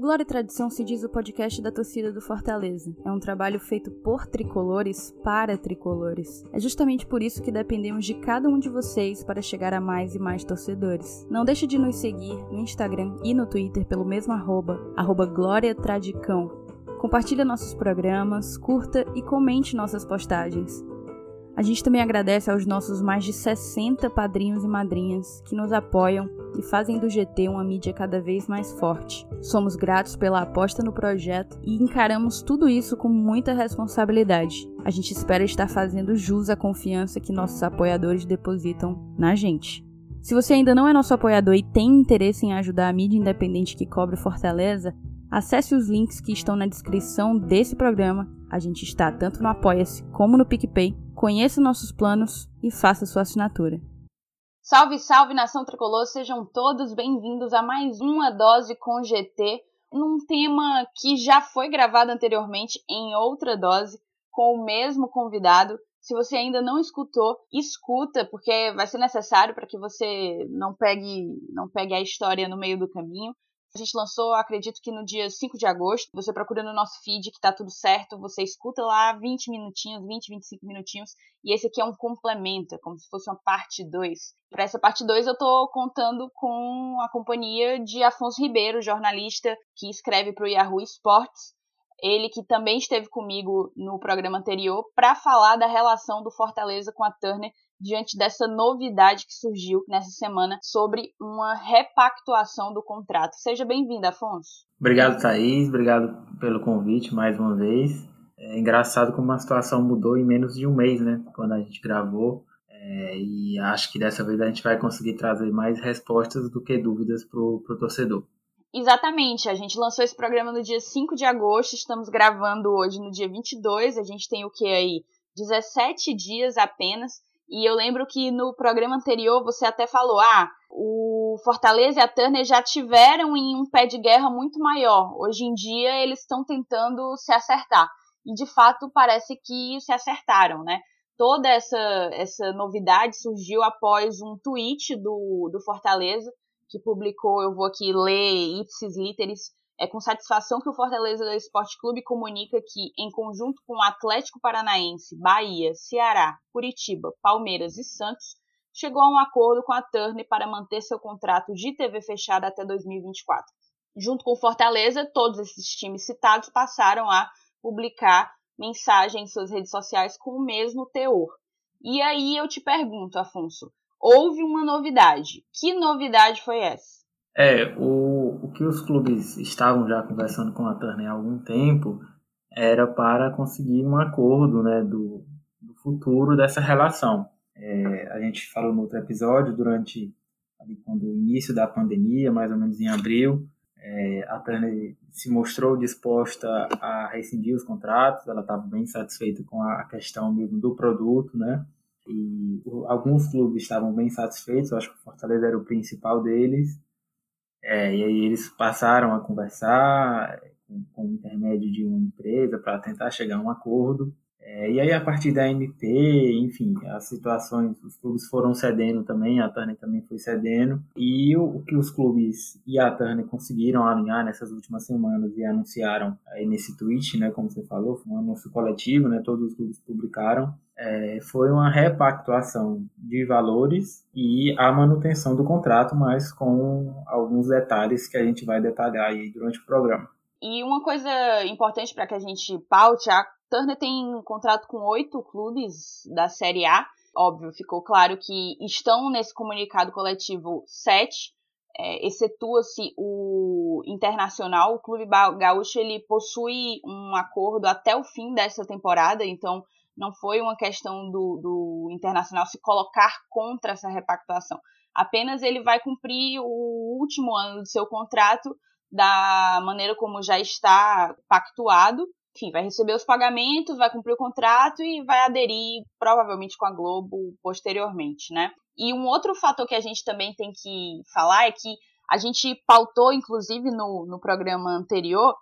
Glória e Tradição se diz o podcast da torcida do Fortaleza. É um trabalho feito por tricolores para tricolores. É justamente por isso que dependemos de cada um de vocês para chegar a mais e mais torcedores. Não deixe de nos seguir no Instagram e no Twitter pelo mesmo arroba, arroba Glória Tradicão. Compartilhe nossos programas, curta e comente nossas postagens. A gente também agradece aos nossos mais de 60 padrinhos e madrinhas que nos apoiam e fazem do GT uma mídia cada vez mais forte. Somos gratos pela aposta no projeto e encaramos tudo isso com muita responsabilidade. A gente espera estar fazendo jus à confiança que nossos apoiadores depositam na gente. Se você ainda não é nosso apoiador e tem interesse em ajudar a mídia independente que cobre Fortaleza, acesse os links que estão na descrição desse programa. A gente está tanto no Apoia-se como no PicPay conheça nossos planos e faça sua assinatura. Salve, salve nação tricolor, sejam todos bem-vindos a mais uma dose com GT, num tema que já foi gravado anteriormente em outra dose com o mesmo convidado. Se você ainda não escutou, escuta, porque vai ser necessário para que você não pegue, não pegue a história no meio do caminho. A gente lançou, acredito que no dia 5 de agosto. Você procura no nosso feed que tá tudo certo. Você escuta lá 20 minutinhos, 20, 25 minutinhos. E esse aqui é um complemento, é como se fosse uma parte 2. Para essa parte 2 eu tô contando com a companhia de Afonso Ribeiro, jornalista que escreve para o Yahoo Sports. Ele que também esteve comigo no programa anterior para falar da relação do Fortaleza com a Turner diante dessa novidade que surgiu nessa semana sobre uma repactuação do contrato. Seja bem-vindo, Afonso. Obrigado, Thaís. Obrigado pelo convite mais uma vez. É engraçado como a situação mudou em menos de um mês, né? Quando a gente gravou. É, e acho que dessa vez a gente vai conseguir trazer mais respostas do que dúvidas para o torcedor. Exatamente, a gente lançou esse programa no dia 5 de agosto, estamos gravando hoje no dia 22, a gente tem o que aí? 17 dias apenas e eu lembro que no programa anterior você até falou: ah, o Fortaleza e a Turner já tiveram em um pé de guerra muito maior. Hoje em dia eles estão tentando se acertar. E de fato parece que se acertaram, né? Toda essa, essa novidade surgiu após um tweet do, do Fortaleza, que publicou, eu vou aqui ler ipsis literis, é com satisfação que o Fortaleza Esporte Clube comunica que, em conjunto com o Atlético Paranaense, Bahia, Ceará, Curitiba, Palmeiras e Santos, chegou a um acordo com a Turner para manter seu contrato de TV fechado até 2024. Junto com o Fortaleza, todos esses times citados passaram a publicar mensagens em suas redes sociais com o mesmo teor. E aí eu te pergunto, Afonso, houve uma novidade. Que novidade foi essa? É, o, o que os clubes estavam já conversando com a Turner há algum tempo era para conseguir um acordo né, do, do futuro dessa relação. É, a gente falou no outro episódio, durante ali, quando o início da pandemia, mais ou menos em abril, é, a Turner se mostrou disposta a rescindir os contratos, ela estava bem satisfeita com a questão mesmo do produto, né? E alguns clubes estavam bem satisfeitos, eu acho que o Fortaleza era o principal deles, é, e aí eles passaram a conversar com, o intermédio de uma empresa para tentar chegar a um acordo. É, e aí, a partir da MP, enfim, as situações, os clubes foram cedendo também, a Turner também foi cedendo, e o, o, que os clubes e a Turner conseguiram alinhar nessas últimas semanas e anunciaram aí nesse tweet, né, como você falou, foi um anúncio coletivo, né, todos os clubes publicaram, é, foi uma repactuação de valores e a manutenção do contrato, mas com alguns detalhes que a gente vai detalhar aí durante o programa. E uma coisa importante para que a gente paute, a Turner tem um contrato com oito clubes da Série A. Óbvio, ficou claro que estão nesse comunicado coletivo sete, é, excetua-se o Internacional. O Clube Gaúcho ele possui um acordo até o fim dessa temporada, então não foi uma questão do, do Internacional se colocar contra essa repactuação. Apenas ele vai cumprir o último ano do seu contrato da maneira como já está pactuado. Enfim, vai receber os pagamentos, vai cumprir o contrato e vai aderir provavelmente com a Globo posteriormente, né? E um outro fator que a gente também tem que falar é que a gente pautou, inclusive, no, no programa anterior,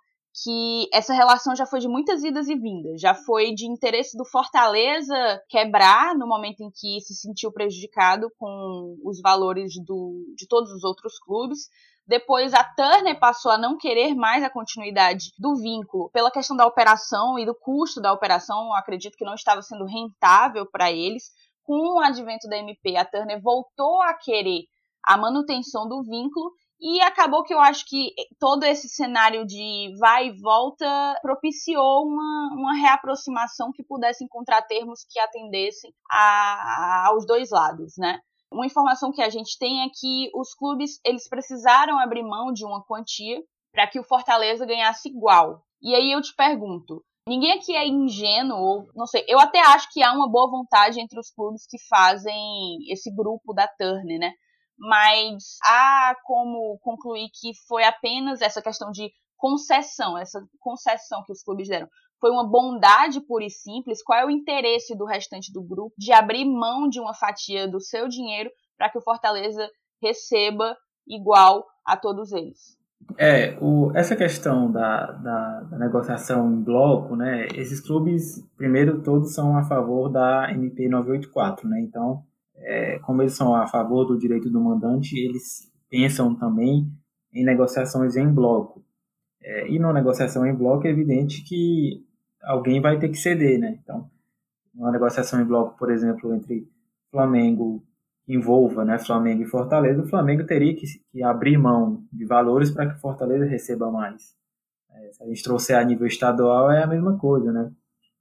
que essa relação já foi de muitas idas e vindas. Já foi de interesse do Fortaleza quebrar no momento em que se sentiu prejudicado com os valores do, de todos os outros clubes. Depois a Turner passou a não querer mais a continuidade do vínculo pela questão da operação e do custo da operação. Acredito que não estava sendo rentável para eles. Com o advento da MP, a Turner voltou a querer a manutenção do vínculo e acabou que eu acho que todo esse cenário de vai e volta propiciou uma, uma reaproximação que pudesse encontrar termos que atendessem a, a, aos dois lados, né? Uma informação que a gente tem é que os clubes eles precisaram abrir mão de uma quantia para que o Fortaleza ganhasse igual. E aí eu te pergunto, ninguém aqui é ingênuo, ou não sei, eu até acho que há uma boa vontade entre os clubes que fazem esse grupo da Turner, né? Mas há como concluir que foi apenas essa questão de concessão, essa concessão que os clubes deram. Foi uma bondade pura e simples? Qual é o interesse do restante do grupo de abrir mão de uma fatia do seu dinheiro para que o Fortaleza receba igual a todos eles? É, o, essa questão da, da, da, negociação em bloco, né? Esses clubes, primeiro, todos são a favor da MP 984, né? Então, é, como eles são a favor do direito do mandante, eles pensam também em negociações em bloco. É, e na negociação em bloco é evidente que alguém vai ter que ceder, né? Então, uma negociação em bloco, por exemplo, entre Flamengo envolva, né, Flamengo e Fortaleza, o Flamengo teria que, que abrir mão de valores para que Fortaleza receba mais. É, se a gente trouxer a nível estadual é a mesma coisa, né?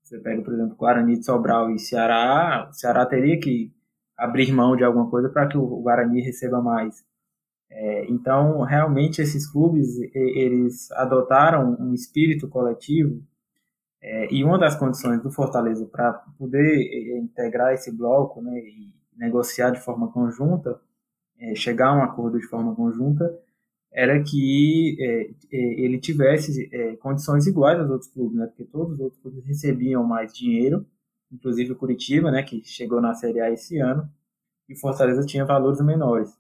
Você pega, por exemplo, Guarani de Sobral e Ceará, o Ceará teria que abrir mão de alguma coisa para que o Guarani receba mais. É, então, realmente, esses clubes, eles adotaram um espírito coletivo é, e uma das condições do Fortaleza para poder integrar esse bloco né, e negociar de forma conjunta, é, chegar a um acordo de forma conjunta, era que é, é, ele tivesse é, condições iguais aos outros clubes, né, porque todos os outros clubes recebiam mais dinheiro inclusive o Curitiba, né, que chegou na Série A esse ano, e o Fortaleza tinha valores menores.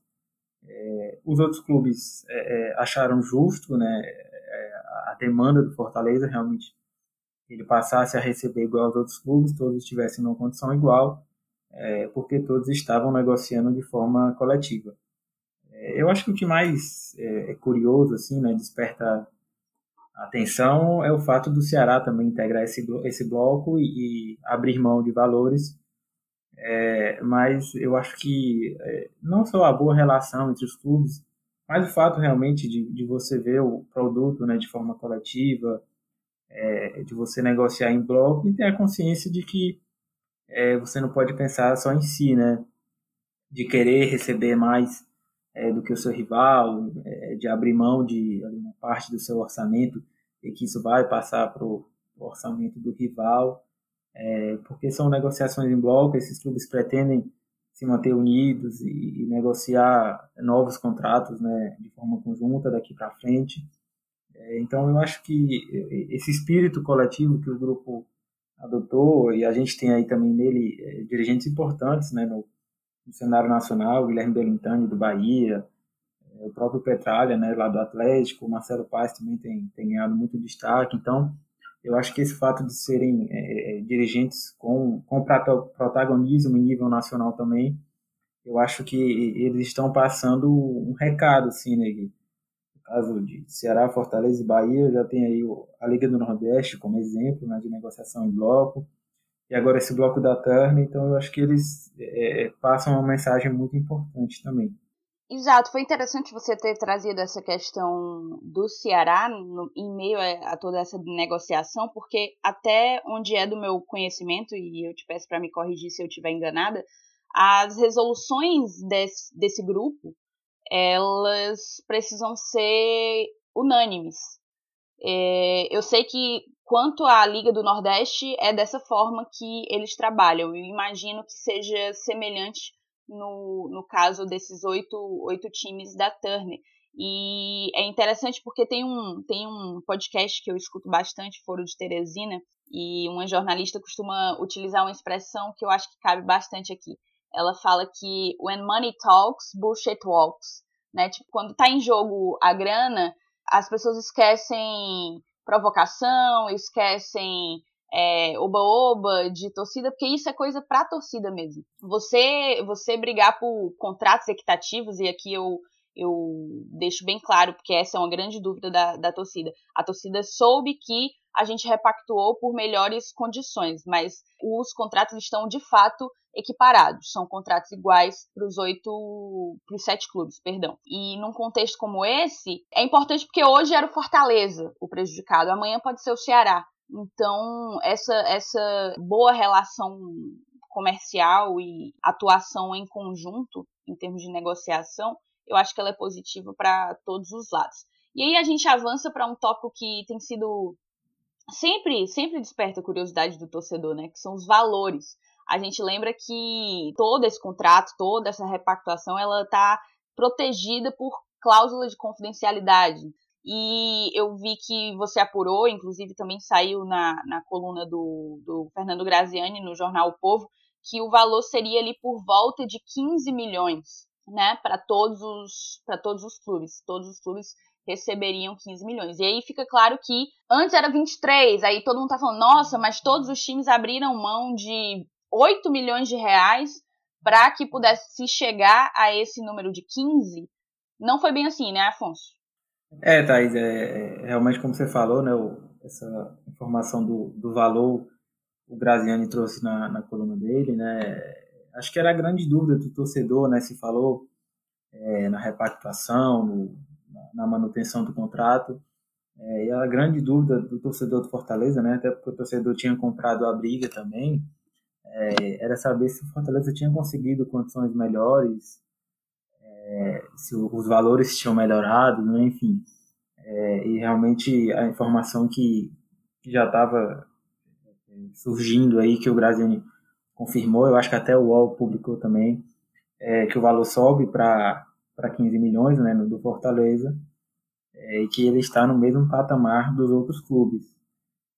É, os outros clubes é, é acharam justo né, é, a demanda do Fortaleza, realmente, ele passasse a receber igual aos outros clubes, todos estivessem numa condição igual, é, porque todos estavam negociando de forma coletiva. É, eu acho que o que mais é, curioso, assim, né, desperta atenção é o fato do Ceará também integrar esse, esse bloco e, e abrir mão de valores. É, mas eu acho que é, não só a boa relação entre os clubes, mas o fato realmente de, de você ver o produto né, de forma coletiva, é, de você negociar em bloco e ter a consciência de que é, você não pode pensar só em si, né? De querer receber mais é, do que o seu rival, é, de abrir mão de parte do seu orçamento e que isso vai passar para o orçamento do rival, é, porque são negociações em bloco, esses clubes pretendem se manter unidos e, e negociar novos contratos né, de forma conjunta daqui para frente. É, então, eu acho que esse espírito coletivo que o grupo adotou, e a gente tem aí também nele é, dirigentes importantes né, no, no cenário nacional, Guilherme Belintani do Bahia, o próprio Petralha, né, lá do Atlético, o Marcelo Paz também tem, tem ganhado muito destaque. Então, eu acho que esse fato de serem é, é dirigentes com, com protagonismo em nível nacional também, eu acho que eles estão passando um recado, assim, né? No caso de Ceará, Fortaleza e Bahia, já tem aí a Liga do Nordeste como exemplo né, de negociação em bloco e agora esse bloco da Turner, então eu acho que eles é, é, passam uma mensagem muito importante também. Exato, foi interessante você ter trazido essa questão do Ceará no, em meio a, a, toda essa negociação, porque até onde é do meu conhecimento, e eu te peço para me corrigir se eu estiver enganada, as resoluções desse, desse grupo, elas precisam ser unânimes. É, eu sei que quanto à Liga do Nordeste é dessa forma que eles trabalham. Eu imagino que seja semelhante no, no caso desses oito, oito times da Turner. E é interessante porque tem um, tem um podcast que eu escuto bastante, Foro de Teresina, e uma jornalista costuma utilizar uma expressão que eu acho que cabe bastante aqui. Ela fala que when money talks, bullshit walks. Né? Tipo, quando está em jogo a grana, as pessoas esquecem provocação, esquecem é, oba-oba de torcida, porque isso é coisa pra torcida mesmo. Você você brigar por contratos equitativos, e aqui eu, eu deixo bem claro, porque essa é uma grande dúvida da, da torcida. A torcida soube que a gente repactuou por melhores condições, mas os contratos estão de fato equiparados, são contratos iguais para os oito, para os sete clubes, perdão. E num contexto como esse, é importante porque hoje era o Fortaleza o prejudicado, amanhã pode ser o Ceará. Então, essa, essa boa relação comercial e atuação em conjunto, em termos de negociação, eu acho que ela é positiva para todos os lados. E aí a gente avança para um tópico que tem sido sempre, sempre desperta a curiosidade do torcedor, né? Que são os valores. A gente lembra que todo esse contrato, toda essa repactuação, ela está protegida por cláusula de confidencialidade. E eu vi que você apurou, inclusive também saiu na, na coluna do, do Fernando Graziani no jornal O Povo, que o valor seria ali por volta de 15 milhões, né, para todos os para todos os clubes. Todos os clubes receberiam 15 milhões. E aí fica claro que antes era 23, aí todo mundo tá falando, nossa, mas todos os times abriram mão de 8 milhões de reais para que pudesse se chegar a esse número de 15. Não foi bem assim, né, Afonso? É, Thaís, é, é, realmente como você falou, né, o, essa informação do, do valor o Graziani trouxe na, na coluna dele, né, acho que era a grande dúvida do torcedor, né, se falou é, na repactuação, no, na manutenção do contrato, é, e a grande dúvida do torcedor do Fortaleza, né, até porque o torcedor tinha comprado a briga também, é, era saber se o Fortaleza tinha conseguido condições melhores é, se os valores tinham melhorado, né? enfim. É, e realmente a informação que, que já estava é, surgindo aí, que o Graziani confirmou, eu acho que até o UOL publicou também, é, que o valor sobe para 15 milhões né, do Fortaleza, é, e que ele está no mesmo patamar dos outros clubes.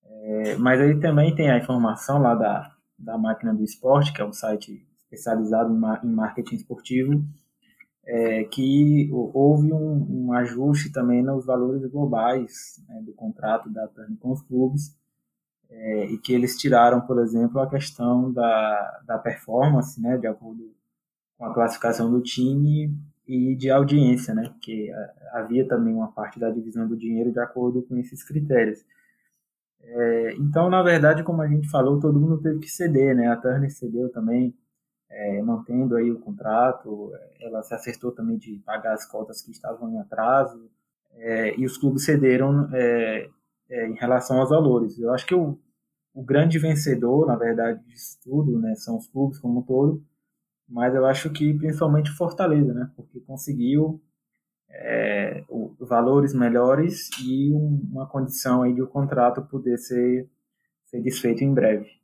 É, mas aí também tem a informação lá da, da Máquina do Esporte, que é um site especializado em, em marketing esportivo, é, que houve um, um, ajuste também nos valores globais né, do contrato da Turner com os clubes é, e que eles tiraram, por exemplo, a questão da, da performance, né, de acordo com a classificação do time e de audiência, né, porque havia também uma parte da divisão do dinheiro de acordo com esses critérios. É, então, na verdade, como a gente falou, todo mundo teve que ceder, né, a Turner cedeu também, é, mantendo aí o contrato, ela se acertou também de pagar as cotas que estavam em atraso, é, e os clubes cederam é, é em relação aos valores. Eu acho que o, o grande vencedor, na verdade, disso tudo, né, são os clubes como um todo, mas eu acho que principalmente Fortaleza, né, porque conseguiu é, o, valores melhores e um, uma condição aí de o contrato poder ser, ser desfeito em breve.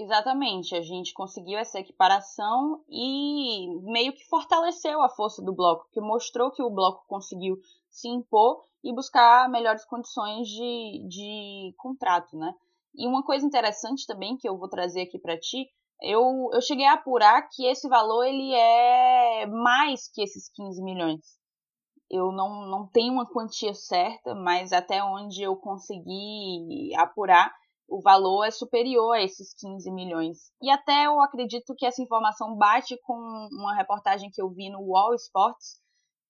Exatamente, a gente conseguiu essa equiparação e meio que fortaleceu a força do bloco, que mostrou que o bloco conseguiu se impor e buscar melhores condições de, de contrato, né? E uma coisa interessante também que eu vou trazer aqui para ti, eu, eu cheguei a apurar que esse valor ele é mais que esses 15 milhões. Eu não, não tenho uma quantia certa, mas até onde eu consegui apurar, o valor é superior a esses 15 milhões. E até eu acredito que essa informação bate com uma reportagem que eu vi no Wall Sports,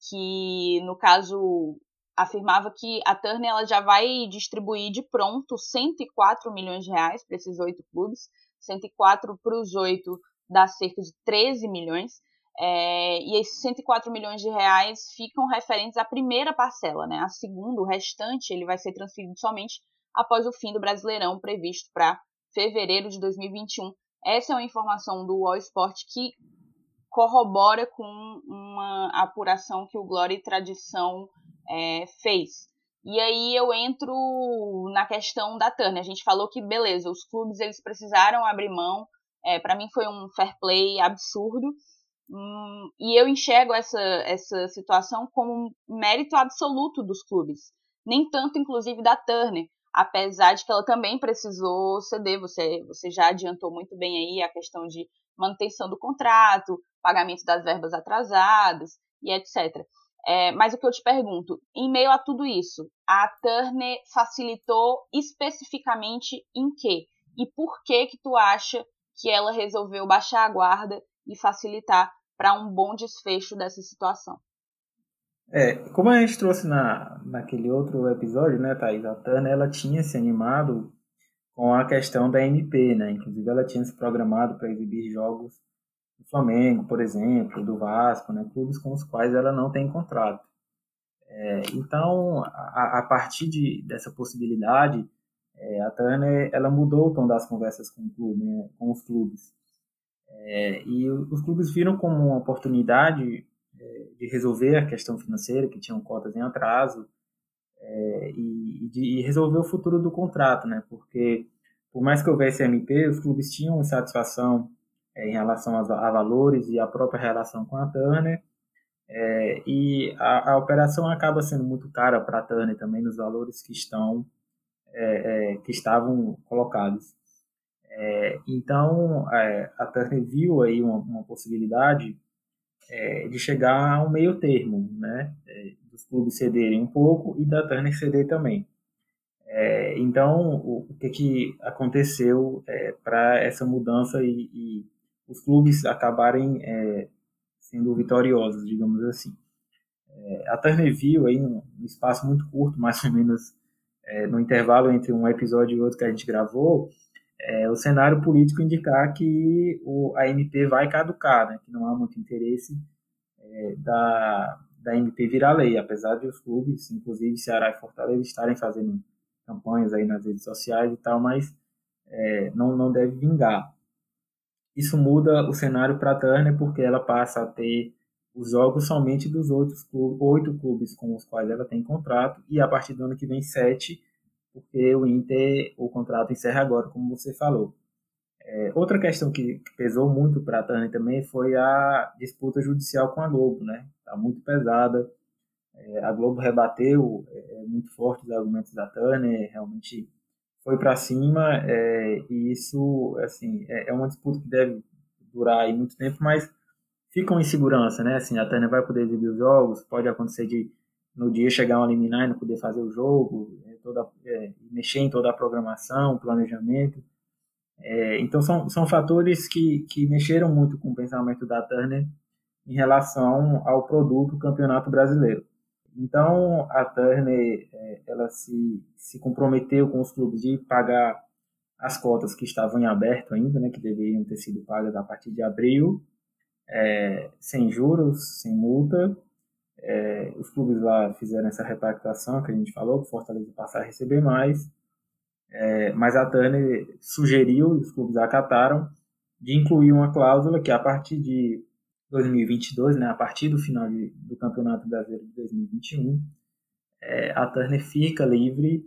que no caso afirmava que a Turner ela já vai distribuir de pronto 104 milhões de reais para esses oito clubes, 104 para os oito dá cerca de 13 milhões. É, e esses 104 milhões de reais ficam referentes à primeira parcela, né? A segunda, o restante, ele vai ser transferido somente após o fim do Brasileirão previsto para fevereiro de 2021. Essa é uma informação do All Sport que corrobora com uma apuração que o Glória e Tradição é, fez. E aí eu entro na questão da Turner. A gente falou que, beleza, os clubes eles precisaram abrir mão. É, para mim foi um fair play absurdo. Hum, e eu enxergo essa, essa situação como um mérito absoluto dos clubes. Nem tanto, inclusive, da Turner apesar de que ela também precisou ceder, você, você já adiantou muito bem aí a questão de manutenção do contrato, pagamento das verbas atrasadas e etc. É, mas o que eu te pergunto, em meio a tudo isso, a Turner facilitou especificamente em quê? E por que que tu acha que ela resolveu baixar a guarda e facilitar para um bom desfecho dessa situação? É, como a gente trouxe na, naquele outro episódio, né, Thaís? A Turner, ela tinha se animado com a questão da MP, né? Inclusive, ela tinha se programado para exibir jogos do Flamengo, por exemplo, do Vasco, né? Clubes com os quais ela não tem contrato. É, então, a, a, partir de, dessa possibilidade, é, a Turner ela mudou o tom das conversas com, clube, né, com os clubes. É, e os clubes viram como uma oportunidade de resolver a questão financeira, que tinham cotas em atraso, é, e, de, e resolver o futuro do contrato, né? Porque, por mais que houvesse MP, os clubes tinham satisfação é, em relação a, a, valores e a própria relação com a Turner, é, e a, a, operação acaba sendo muito cara para a Turner também nos valores que estão é, é, que estavam colocados. É, então a Turner viu aí uma, uma possibilidade de chegar a um meio termo, né, dos clubes cederem um pouco e da Turner ceder também. então o, o, que que aconteceu para essa mudança e, e, os clubes acabarem sendo vitoriosos, digamos assim. É, a Turner viu aí um, um, espaço muito curto, mais ou menos é, no intervalo entre um episódio e outro que a gente gravou, é, o cenário político indicar que o, a MP vai caducar, né, que não há muito interesse é, da, da MP virar lei, apesar de os clubes, inclusive Ceará e Fortaleza, estarem fazendo campanhas aí nas redes sociais e tal, mas é, não, não deve vingar. Isso muda o cenário para a Turner porque ela passa a ter os jogos somente dos outros clubes, oito clubes com os quais ela tem contrato e a partir do ano que vem sete, porque o Inter, o contrato encerra agora, como você falou. É, outra questão que, pesou muito para a Turner também foi a disputa judicial com a Globo, né? Está muito pesada. É, a Globo rebateu é, muito forte os argumentos da Turner, realmente foi para cima é, e isso assim é, é, uma disputa que deve durar aí muito tempo, mas fica uma insegurança, né? Assim, a Tânia vai poder exibir os jogos, pode acontecer de no dia chegar um liminar e não poder fazer o jogo, é, toda, é, mexer em toda a programação, planejamento. É, então são, são fatores que, que mexeram muito com o pensamento da Turner em relação ao produto Campeonato Brasileiro. Então, a Turner é, ela se, se comprometeu com os clubes de pagar as cotas que estavam em aberto ainda, né, que deveriam ter sido pagas a partir de abril, é, sem juros, sem multa. É, os clubes lá fizeram essa repactuação que a gente falou, que Fortaleza passar a receber mais. É, mas a Turner sugeriu, os clubes acataram, de incluir uma cláusula que a partir de 2022, né, a partir do final de, do Campeonato Brasileiro de 2021, é, a Turner fica livre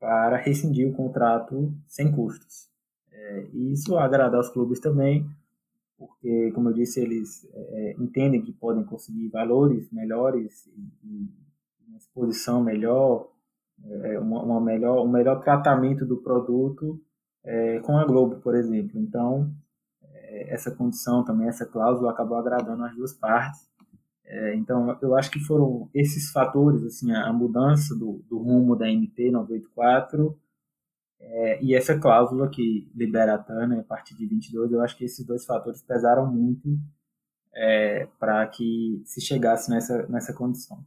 para rescindir o contrato sem custos. É, e isso agrada aos clubes também, porque, como eu disse, eles é, entendem que podem conseguir valores melhores e, uma exposição melhor, é, uma, uma, melhor, um melhor tratamento do produto é, com a Globo, por exemplo. Então, essa condição também, essa cláusula acabou agradando as duas partes. É, então, eu acho que foram esses fatores, assim, a, mudança do, do rumo da MP 984 é, e essa cláusula que libera a TANA a partir de 22, eu acho que esses dois fatores pesaram muito é, para que se chegasse nessa, nessa condição.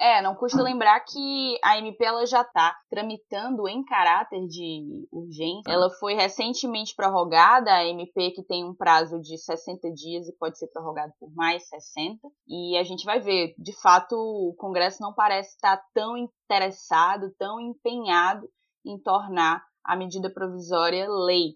É, não custa lembrar que a MP ela já está tramitando em caráter de urgência. Ela foi recentemente prorrogada, a MP que tem um prazo de 60 dias e pode ser prorrogado por mais 60. E a gente vai ver, de fato, o Congresso não parece estar tão interessado, tão empenhado em tornar a medida provisória lei.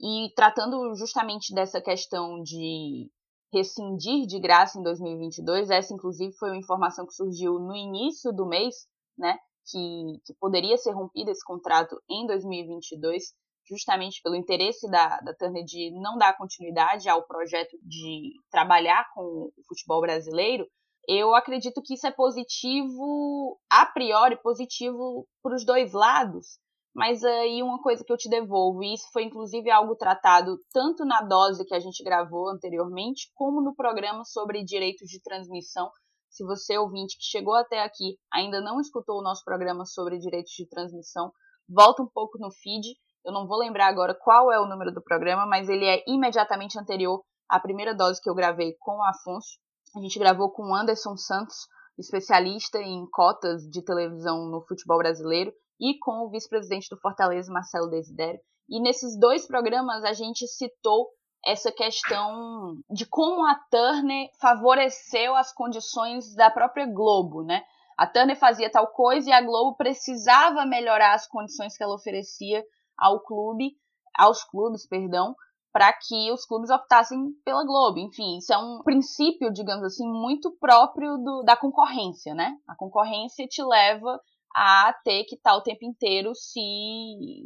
E tratando justamente dessa questão de rescindir de graça em 2022. Essa, inclusive, foi uma informação que surgiu no início do mês, né? Que, que poderia ser rompido esse contrato em 2022, justamente pelo interesse da, da Turner de não dar continuidade ao projeto de trabalhar com o futebol brasileiro. Eu acredito que isso é positivo, a priori positivo para os dois lados, mas aí uma coisa que eu te devolvo, e isso foi inclusive algo tratado tanto na dose que a gente gravou anteriormente, como no programa sobre direitos de transmissão Se você, ouvinte, que chegou até aqui, ainda não escutou o nosso programa sobre direitos de transmissão, volta um pouco no feed. Eu não vou lembrar agora qual é o número do programa, mas ele é imediatamente anterior à primeira dose que eu gravei com o Afonso. A gente gravou com o Anderson Santos, especialista em cotas de televisão no futebol brasileiro, e com o vice-presidente do Fortaleza, Marcelo Desidério. E nesses dois programas a gente citou essa questão de como a Turner favoreceu as condições da própria Globo, né? A Turner fazia tal coisa e a Globo precisava melhorar as condições que ela oferecia ao clube, aos clubes, perdão, para que os clubes optassem pela Globo. Enfim, isso é um princípio, digamos assim, muito próprio do, da concorrência, né? A concorrência te leva a ter que estar o tempo inteiro se,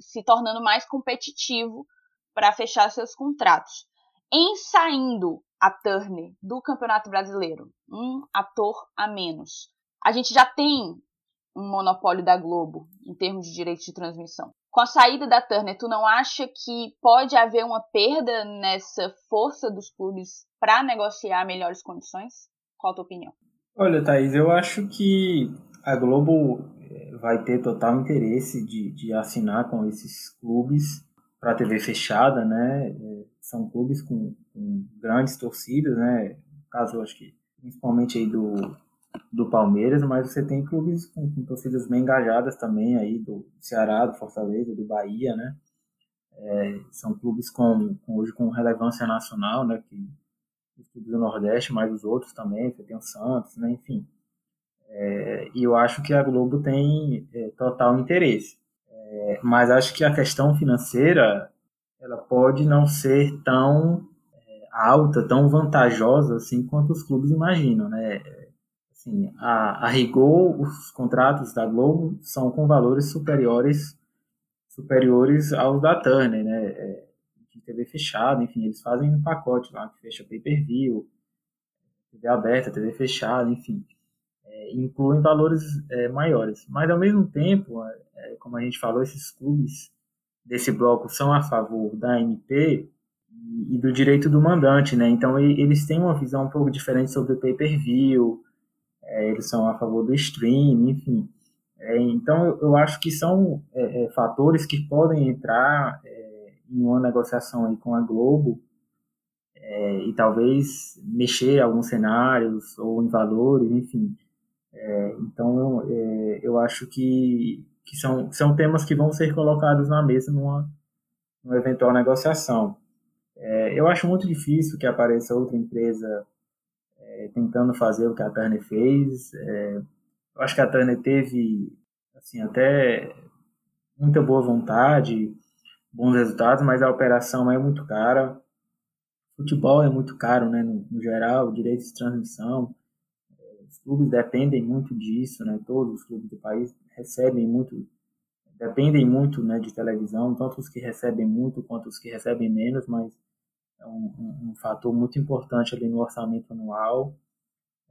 se tornando mais competitivo para fechar seus contratos. Em saindo a Turner do Campeonato Brasileiro, um ator a menos, a gente já tem um monopólio da Globo em termos de direitos de transmissão. Com a saída da Turner, tu não acha que pode haver uma perda nessa força dos clubes para negociar melhores condições? Qual a tua opinião? Olha, Thaís, eu acho que a Globo vai ter total interesse de, de assinar com esses clubes para TV fechada, né? Eh, são clubes com, com, grandes torcidas, né? No caso, acho que principalmente aí do, do Palmeiras, mas você tem clubes com, com torcidas bem engajadas também aí do Ceará, do Fortaleza, do Bahia, né? É, são clubes com, com, hoje com relevância nacional, né? Que os clubes do Nordeste, mas os outros também, você tem o Santos, né? Enfim. É, e eu acho que a Globo tem é, total interesse. É, mas acho que a questão financeira ela pode não ser tão é, alta, tão vantajosa assim quanto os clubes imaginam, né? Assim, a, a rigor, os contratos da Globo são com valores superiores superiores aos da Turner, né? É, de TV fechada, enfim, eles fazem um pacote lá que fecha pay-per-view, TV aberta, TV fechada, enfim é, incluem valores é, maiores. Mas, ao mesmo tempo, é, como a gente falou, esses clubes desse bloco são a favor da MP e do direito do mandante, né? Então, eles têm uma visão um pouco diferente sobre o pay-per-view, é, eles são a favor do stream, enfim. É, então, eu, acho que são é, fatores que podem entrar em uma negociação aí com a Globo e talvez mexer alguns cenários ou em valores, enfim. É, então, é, eu acho que, que são, são temas que vão ser colocados na mesa numa, numa eventual negociação. É, eu acho muito difícil que apareça outra empresa é, tentando fazer o que a Turner fez. É, eu acho que a Turner teve assim, até muita boa vontade, bons resultados, mas a operação é muito cara. Futebol é muito caro, né, no, no geral, direitos de transmissão clubes dependem muito disso, né? Todos os clubes do país recebem muito, dependem muito, né, de televisão, tanto os que recebem muito quanto os que recebem menos, mas é um, um, um fator muito importante ali no orçamento anual.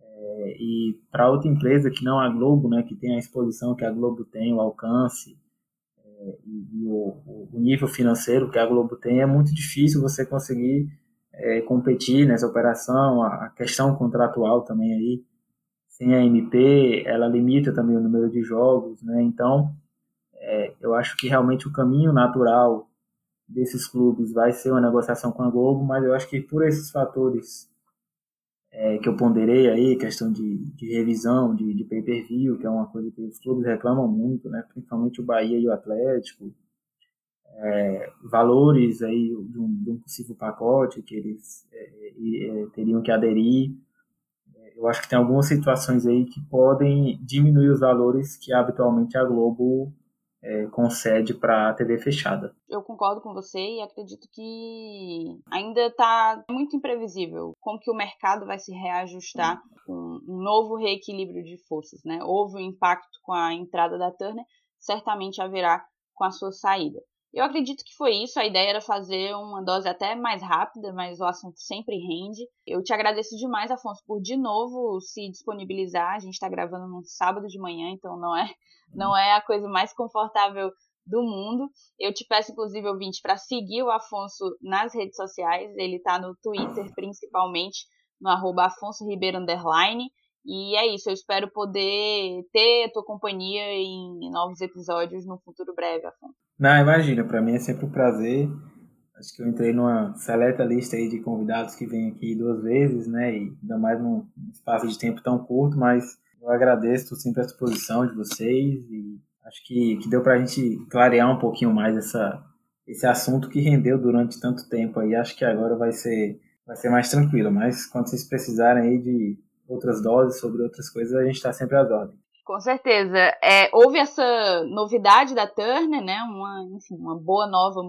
É, e para outra empresa que não a Globo, né, que tem a exposição que a Globo tem, o alcance é, e, e o, o, nível financeiro que a Globo tem, é muito difícil você conseguir é, competir nessa operação, a, a questão contratual também aí tem a MP, ela limita também o número de jogos, né? Então, é, eu acho que realmente o caminho natural desses clubes vai ser uma negociação com a Globo, mas eu acho que por esses fatores é, que eu ponderei aí, questão de, de revisão, de, de pay-per-view, que é uma coisa que os clubes reclamam muito, né? Principalmente o Bahia e o Atlético, é, valores aí de um, de um, possível pacote que eles é, é, teriam que aderir, eu acho que tem algumas situações aí que podem diminuir os valores que habitualmente a Globo é, concede para a TV fechada. Eu concordo com você e acredito que ainda está muito imprevisível como que o mercado vai se reajustar com um novo reequilíbrio de forças. Né? Houve um impacto com a entrada da Turner, certamente haverá com a sua saída. Eu acredito que foi isso. A ideia era fazer uma dose até mais rápida, mas o assunto sempre rende. Eu te agradeço demais, Afonso, por de novo se disponibilizar. A gente está gravando num sábado de manhã, então não é, não é a coisa mais confortável do mundo. Eu te peço, inclusive, ouvinte, para seguir o Afonso nas redes sociais. Ele está no Twitter, principalmente, no arroba Afonso Ribeiro Underline. E é isso, eu espero poder ter a tua companhia em novos episódios no futuro breve, Afonso. Não, imagina, para mim é sempre um prazer. Acho que eu entrei numa seleta lista aí de convidados que vêm aqui duas vezes, né? E ainda mais num espaço de tempo tão curto, mas eu agradeço sempre a disposição de vocês e acho que, que deu para a gente clarear um pouquinho mais essa, esse assunto que rendeu durante tanto tempo aí. Acho que agora vai ser, vai ser mais tranquilo, mas quando vocês precisarem aí de outras doses sobre outras coisas, a gente está sempre às ordens. Com certeza. É, houve essa novidade da Turner, né? Uma, enfim, uma boa nova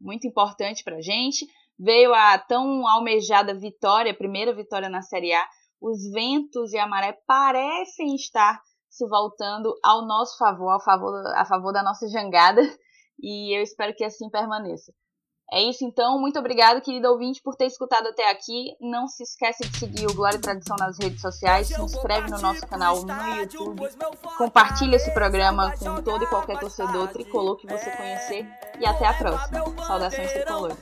muito importante para a gente. Veio a tão almejada vitória, primeira vitória na Série A. Os ventos e a maré parecem estar se voltando ao nosso favor, ao favor, a favor da nossa jangada, e eu espero que assim permaneça. É isso então, muito obrigado, querido ouvinte, por ter escutado até aqui. Não se esqueça de seguir o Glória e Tradição nas redes sociais, se inscreve no nosso canal no YouTube, compartilhe esse programa com todo e qualquer torcedor tricolor que você conhecer e até a próxima. Saudações tricolores.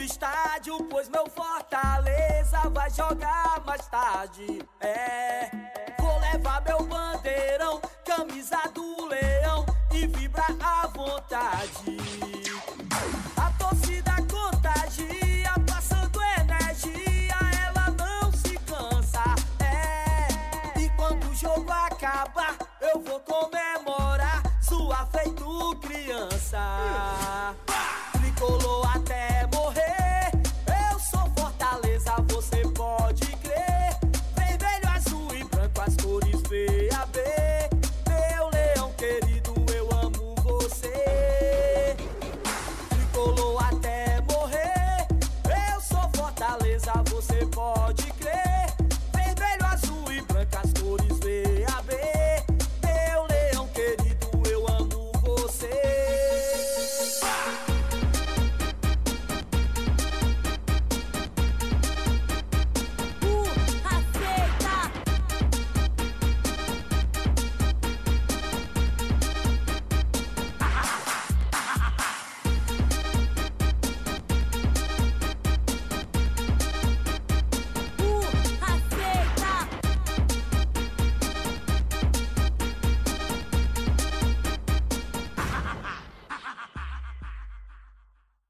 Estádio, pois meu Fortaleza vai jogar mais tarde.